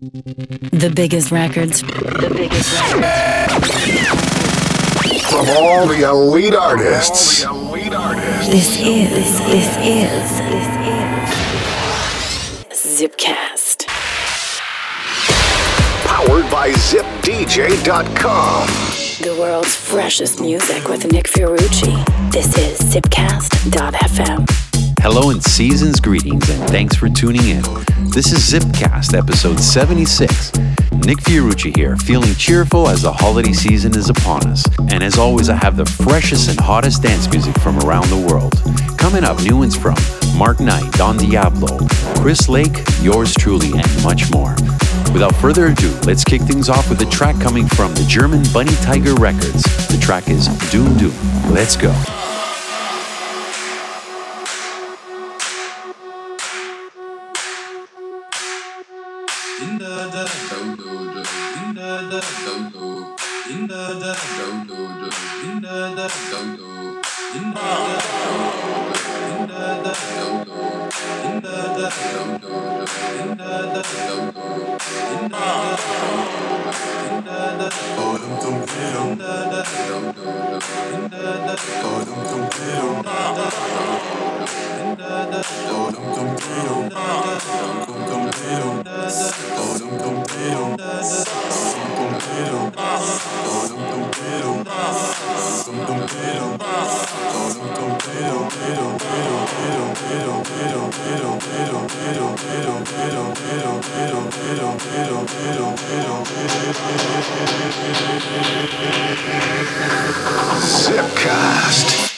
The biggest records. The biggest records. From all the elite artists. This is, this is, this is Zipcast. Powered by ZipDJ.com. The world's freshest music with Nick Fiorucci. This is Zipcast.fm. Hello and season's greetings, and thanks for tuning in. This is Zipcast, episode 76. Nick Fiorucci here, feeling cheerful as the holiday season is upon us. And as always, I have the freshest and hottest dance music from around the world. Coming up, new ones from Mark Knight, Don Diablo, Chris Lake, yours truly, and much more. Without further ado, let's kick things off with a track coming from the German Bunny Tiger Records. The track is Doom Doom. Let's go. Oh, Zipcast.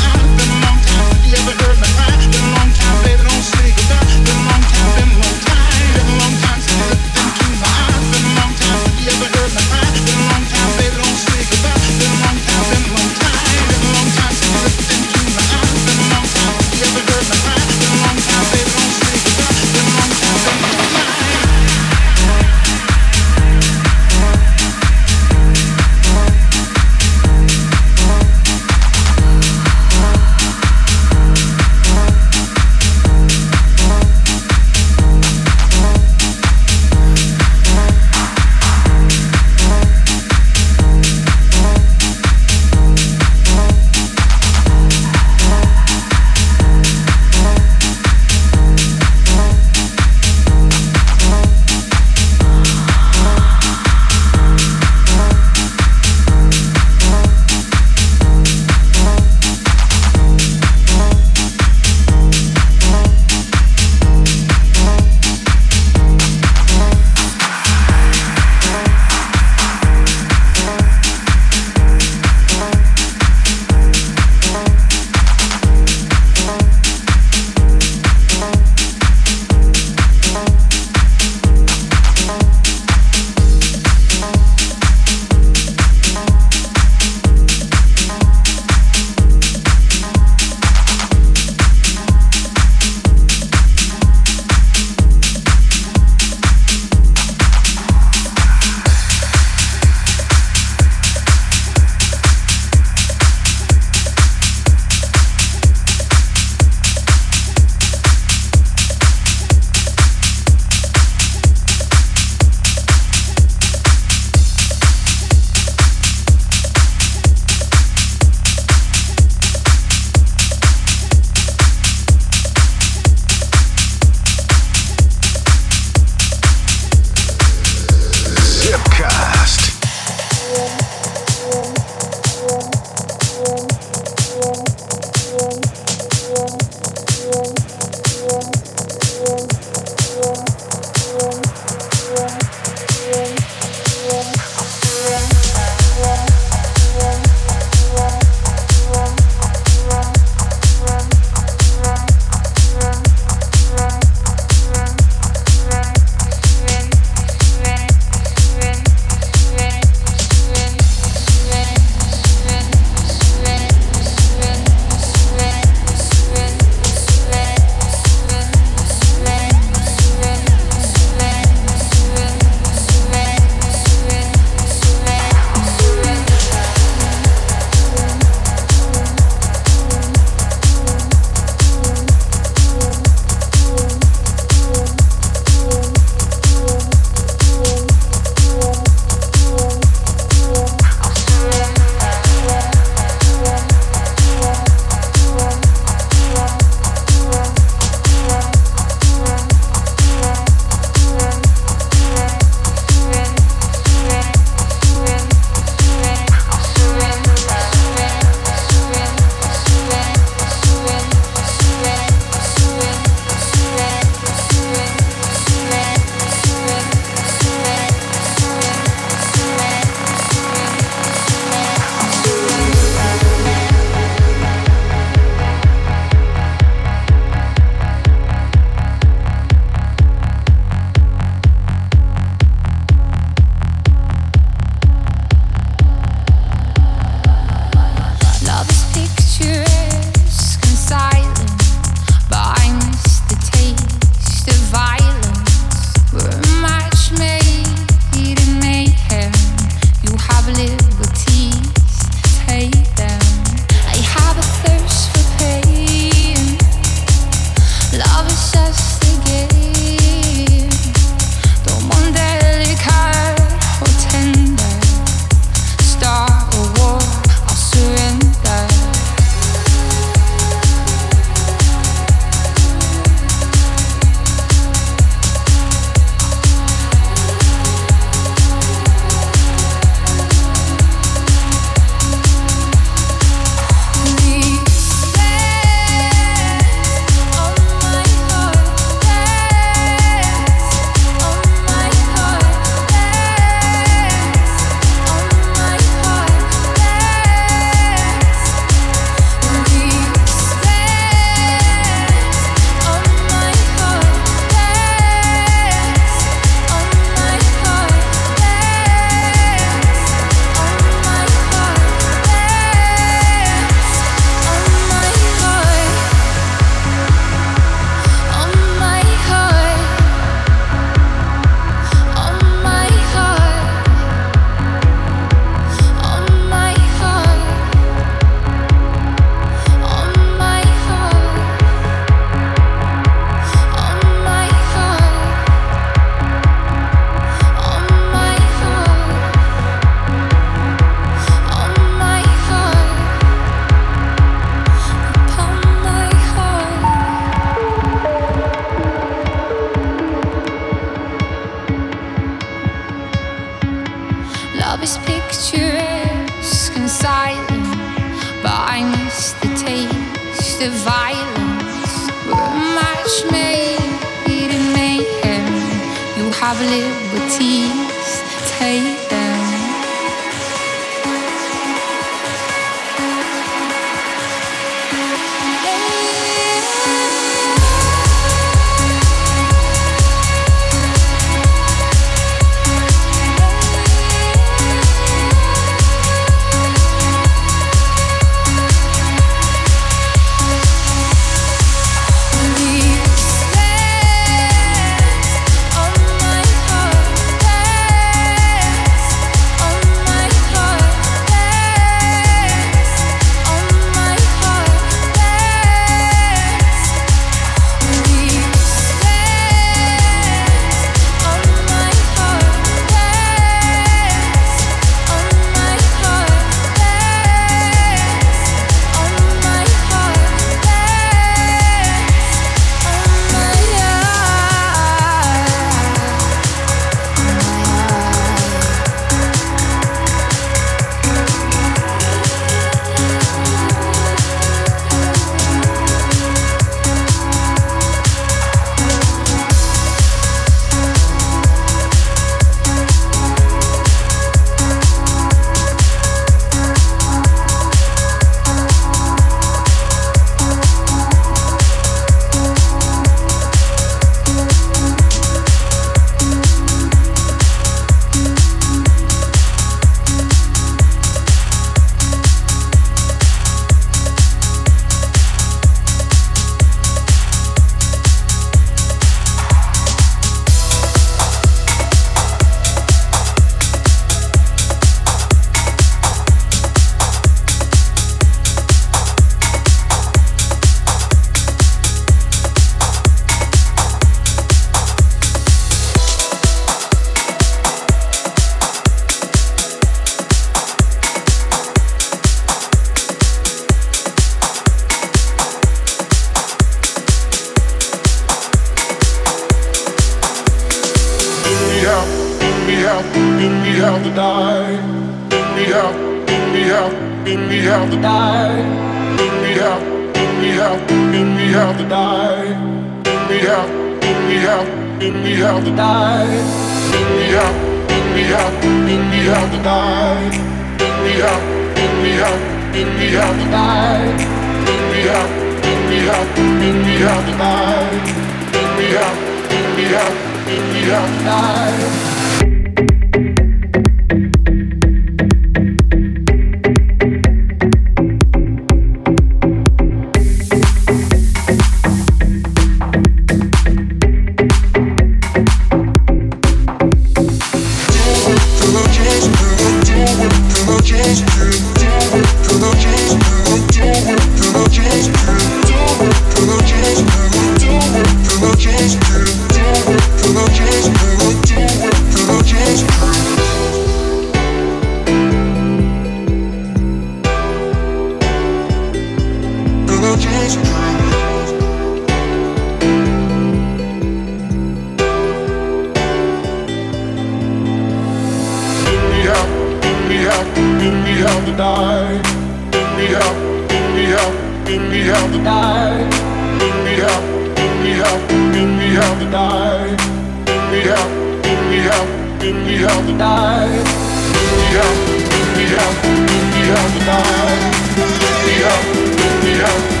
help, give me help, give me help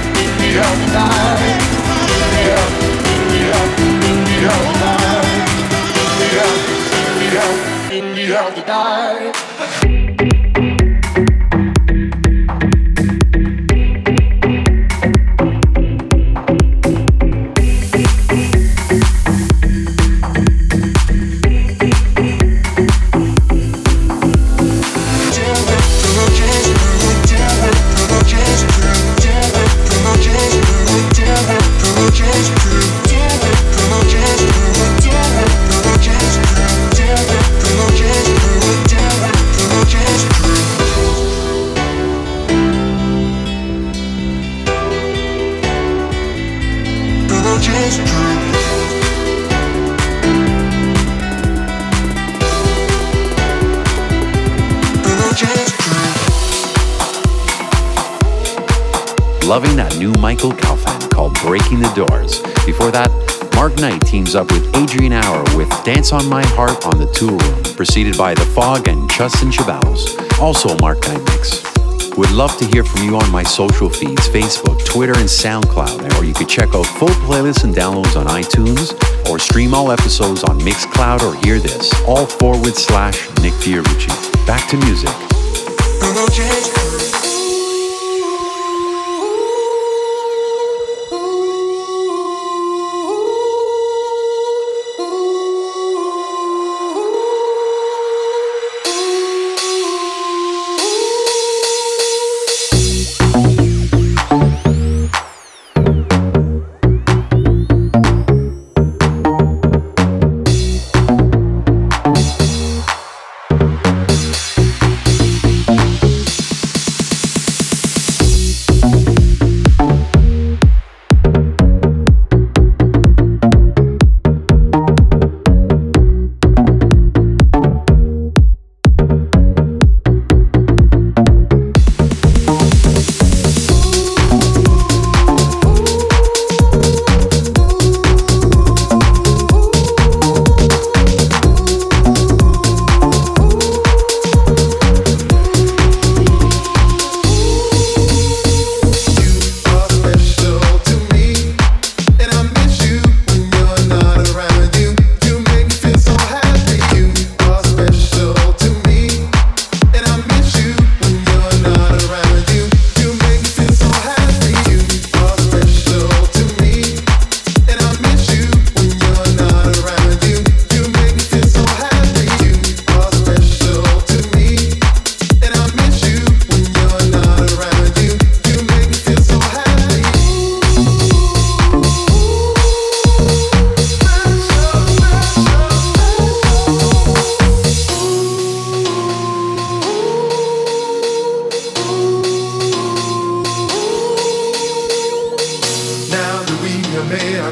die. Loving that new Michael Kaufman called Breaking the Doors. Before that, Mark Knight teams up with Adrian Hour with Dance on My Heart on the Toolroom, preceded by The Fog and Justin Chavalos. Also Mark Knight mix. Would love to hear from you on my social feeds Facebook, Twitter, and SoundCloud. Or you could check out full playlists and downloads on iTunes or stream all episodes on Mixcloud or Hear This, all forward slash Nick Fiorucci. Back to music.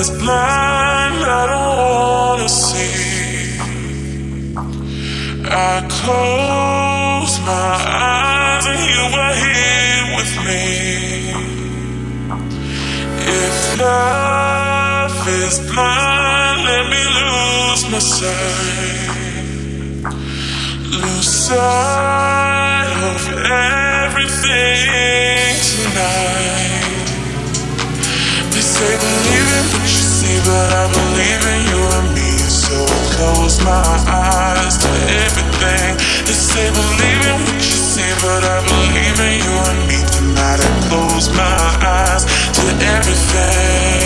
is blind, I don't wanna see. I close my eyes and you are here with me. If love is blind, let me lose my sight. Lose sight of everything but I believe in you and me. So I close my eyes to everything. They say believe in what you see, but I believe in you and me. Tonight I close my eyes to everything, everything,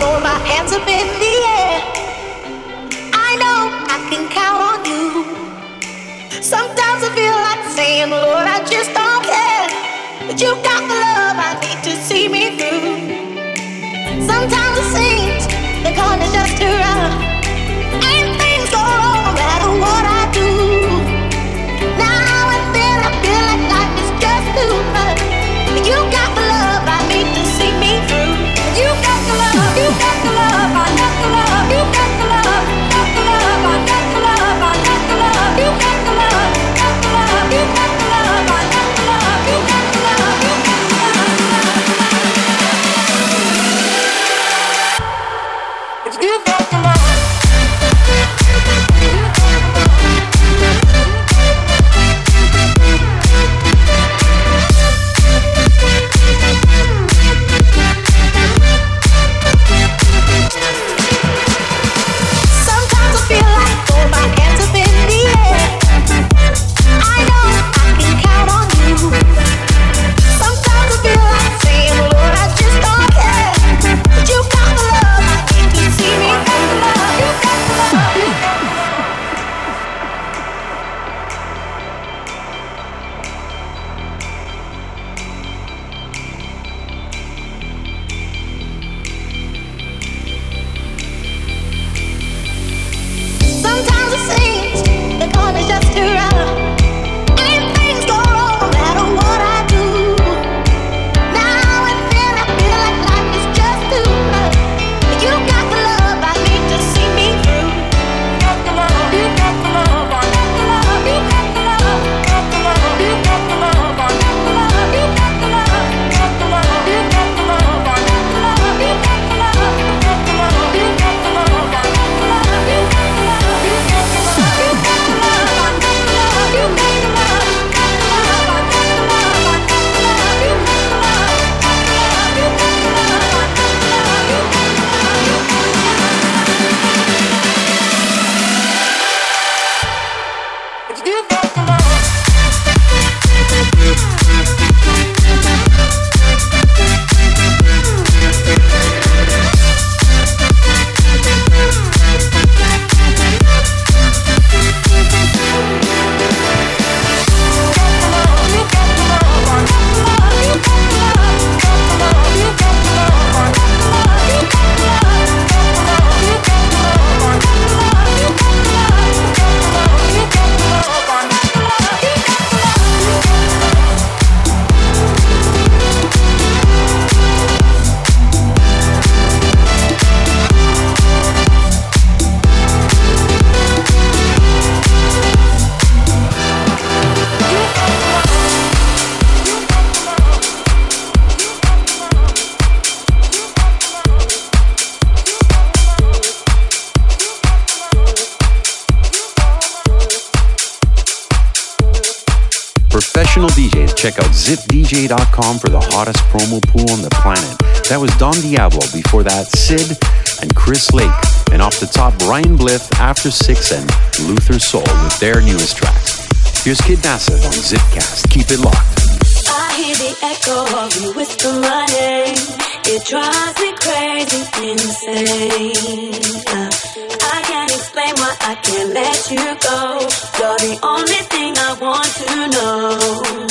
throw my hands up in the air. I know I can count on you. Sometimes I feel like saying, Lord, I just don't care. But you've got the love I need to see me through. For the hottest promo pool on the planet. That was Don Diablo, before that, Sid and Chris Lake, and off the top, Ryan Blyth. After Six, and Luther Soul with their newest tracks. Here's Kid Massive on Zipcast. Keep it locked. I hear the echo of you whisper my name. It drives me crazy, insane. Uh, I can't explain why I can't let you go. You're the only thing I want to know.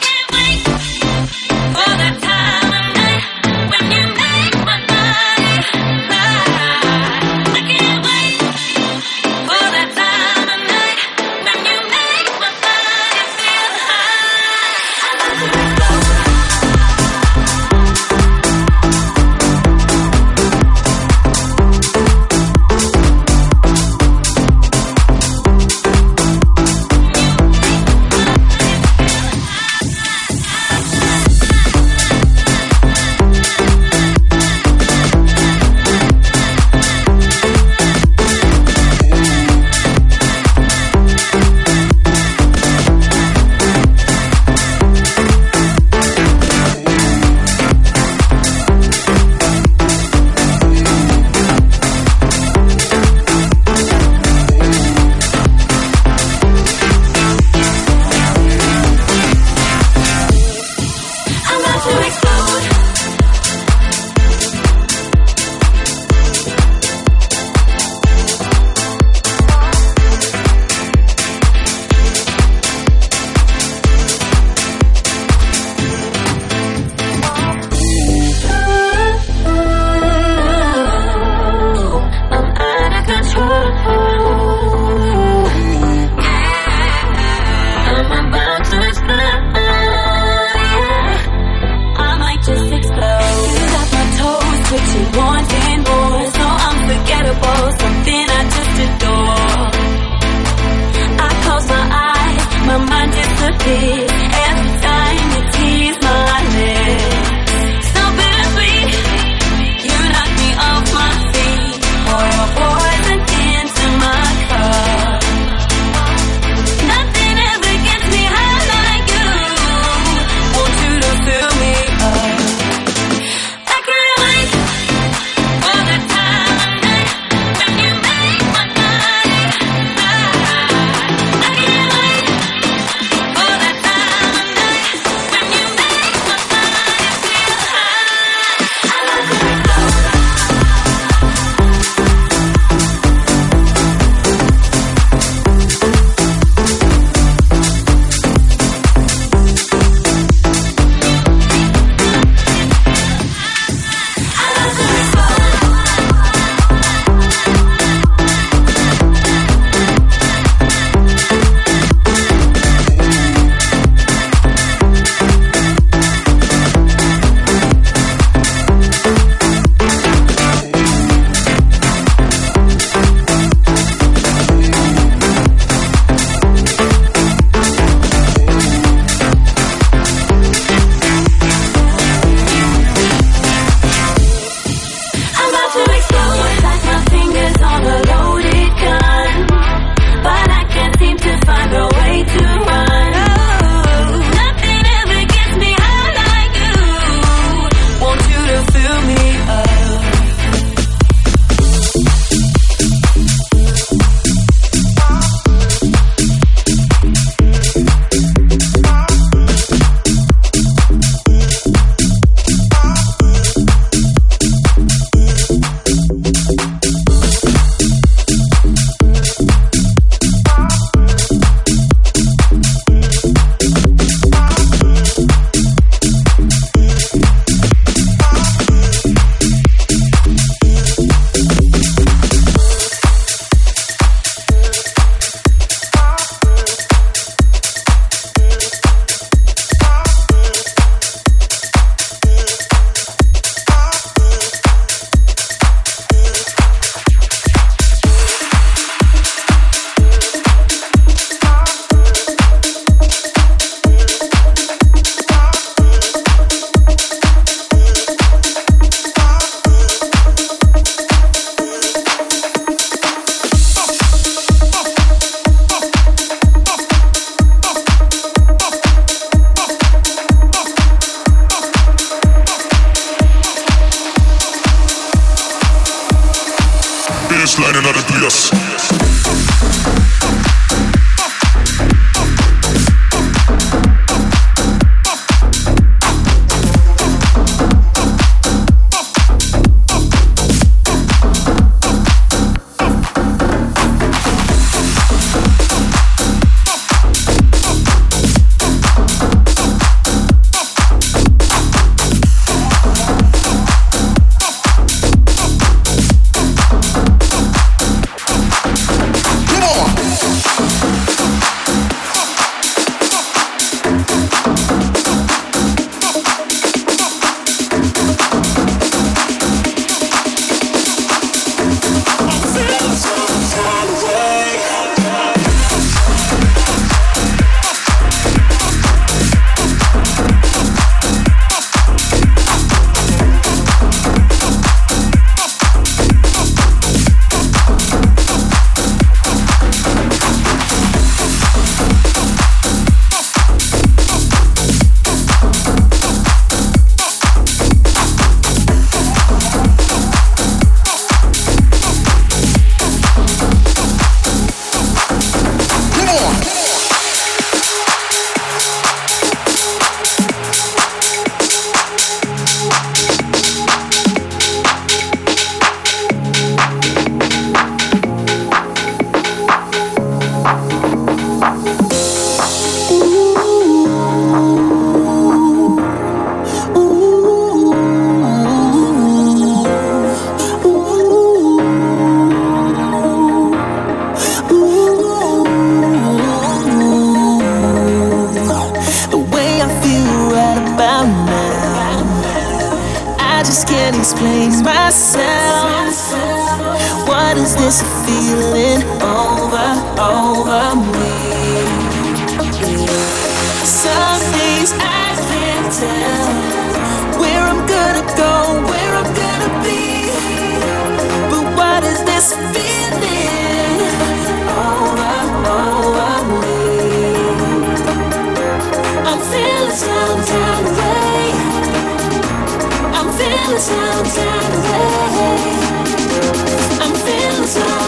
i'm feeling so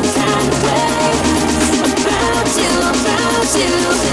you.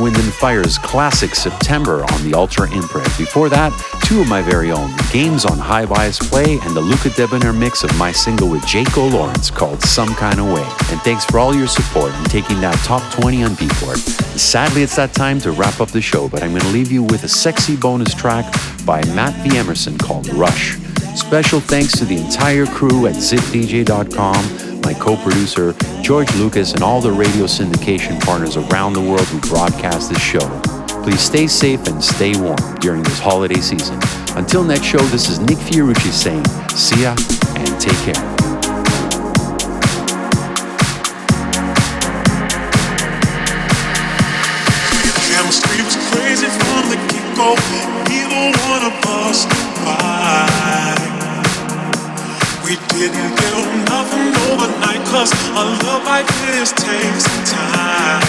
Wind and Fire's classic September on the Ultra Imprint. Before that, two of my very own, Games on High Bias Play and the Luca Debonaire mix of my single with Jaco Lawrence called Some Kind of Way. And thanks for all your support in taking that top 20 on Beatport. Sadly, it's that time to wrap up the show, but I'm going to leave you with a sexy bonus track by Matt V. Emerson called Rush. Special thanks to the entire crew at zipdj.com my co producer, George Lucas, and all the radio syndication partners around the world who broadcast this show. Please stay safe and stay warm during this holiday season. Until next show, this is Nick Fiorucci saying, see ya and take care. This takes time.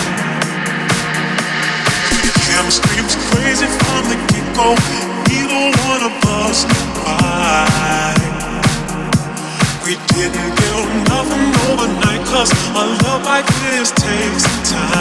Chemistry was crazy from the get go. One of us knew why. We didn't build nothing overnight, cause a love like this takes time.